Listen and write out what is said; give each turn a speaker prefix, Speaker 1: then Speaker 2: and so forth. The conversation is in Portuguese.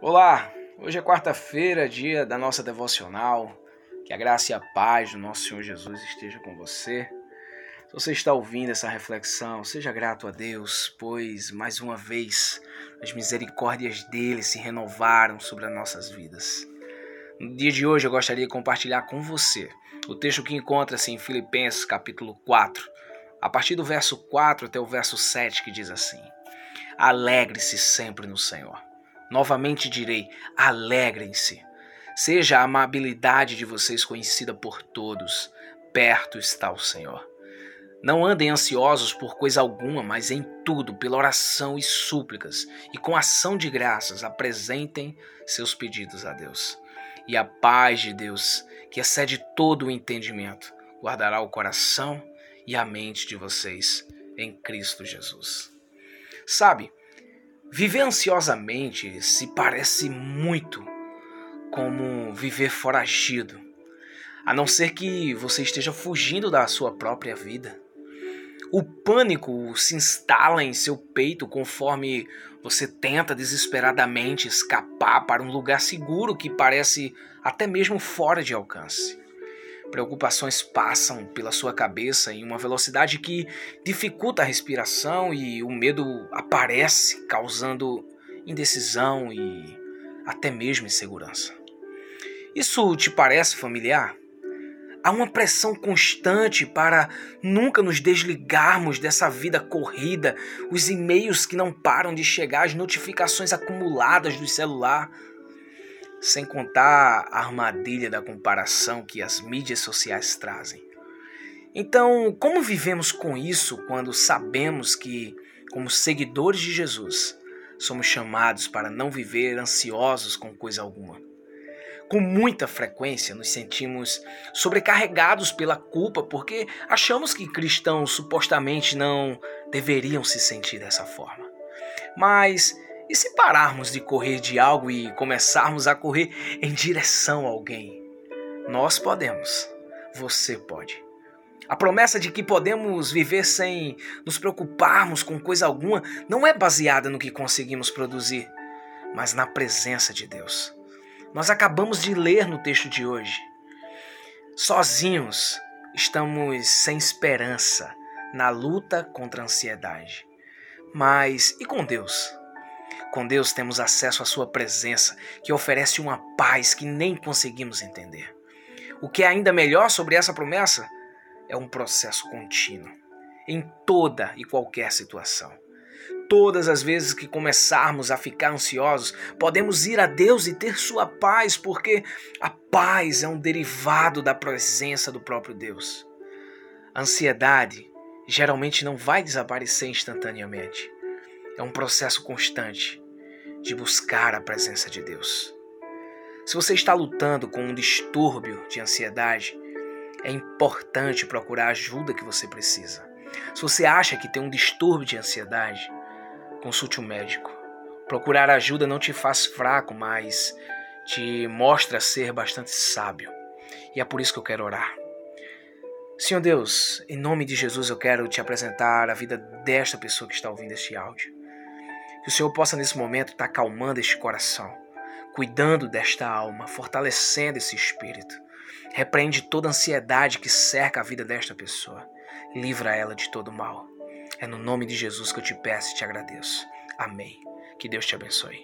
Speaker 1: Olá, hoje é quarta-feira, dia da nossa devocional. Que a graça e a paz do nosso Senhor Jesus esteja com você. Se você está ouvindo essa reflexão, seja grato a Deus, pois mais uma vez as misericórdias dele se renovaram sobre as nossas vidas. No dia de hoje eu gostaria de compartilhar com você o texto que encontra-se em Filipenses capítulo 4, a partir do verso 4 até o verso 7, que diz assim: Alegre-se sempre no Senhor. Novamente direi: alegrem-se. Seja a amabilidade de vocês conhecida por todos. Perto está o Senhor. Não andem ansiosos por coisa alguma, mas em tudo, pela oração e súplicas, e com ação de graças, apresentem seus pedidos a Deus. E a paz de Deus, que excede todo o entendimento, guardará o coração e a mente de vocês em Cristo Jesus. Sabe, Viver ansiosamente se parece muito como viver foragido, a não ser que você esteja fugindo da sua própria vida. O pânico se instala em seu peito conforme você tenta desesperadamente escapar para um lugar seguro que parece até mesmo fora de alcance. Preocupações passam pela sua cabeça em uma velocidade que dificulta a respiração e o medo aparece, causando indecisão e até mesmo insegurança. Isso te parece familiar? Há uma pressão constante para nunca nos desligarmos dessa vida corrida, os e-mails que não param de chegar, as notificações acumuladas do celular sem contar a armadilha da comparação que as mídias sociais trazem. Então, como vivemos com isso quando sabemos que, como seguidores de Jesus, somos chamados para não viver ansiosos com coisa alguma? Com muita frequência nos sentimos sobrecarregados pela culpa porque achamos que cristãos supostamente não deveriam se sentir dessa forma. Mas e se pararmos de correr de algo e começarmos a correr em direção a alguém? Nós podemos. Você pode. A promessa de que podemos viver sem nos preocuparmos com coisa alguma não é baseada no que conseguimos produzir, mas na presença de Deus. Nós acabamos de ler no texto de hoje. Sozinhos estamos sem esperança na luta contra a ansiedade. Mas e com Deus? Com Deus temos acesso à Sua presença, que oferece uma paz que nem conseguimos entender. O que é ainda melhor sobre essa promessa é um processo contínuo, em toda e qualquer situação. Todas as vezes que começarmos a ficar ansiosos, podemos ir a Deus e ter Sua paz, porque a paz é um derivado da presença do próprio Deus. A ansiedade geralmente não vai desaparecer instantaneamente é um processo constante de buscar a presença de Deus. Se você está lutando com um distúrbio de ansiedade, é importante procurar a ajuda que você precisa. Se você acha que tem um distúrbio de ansiedade, consulte um médico. Procurar ajuda não te faz fraco, mas te mostra ser bastante sábio. E é por isso que eu quero orar. Senhor Deus, em nome de Jesus eu quero te apresentar a vida desta pessoa que está ouvindo este áudio. Que o Senhor possa nesse momento estar acalmando este coração, cuidando desta alma, fortalecendo esse espírito. Repreende toda ansiedade que cerca a vida desta pessoa. Livra ela de todo mal. É no nome de Jesus que eu te peço e te agradeço. Amém. Que Deus te abençoe.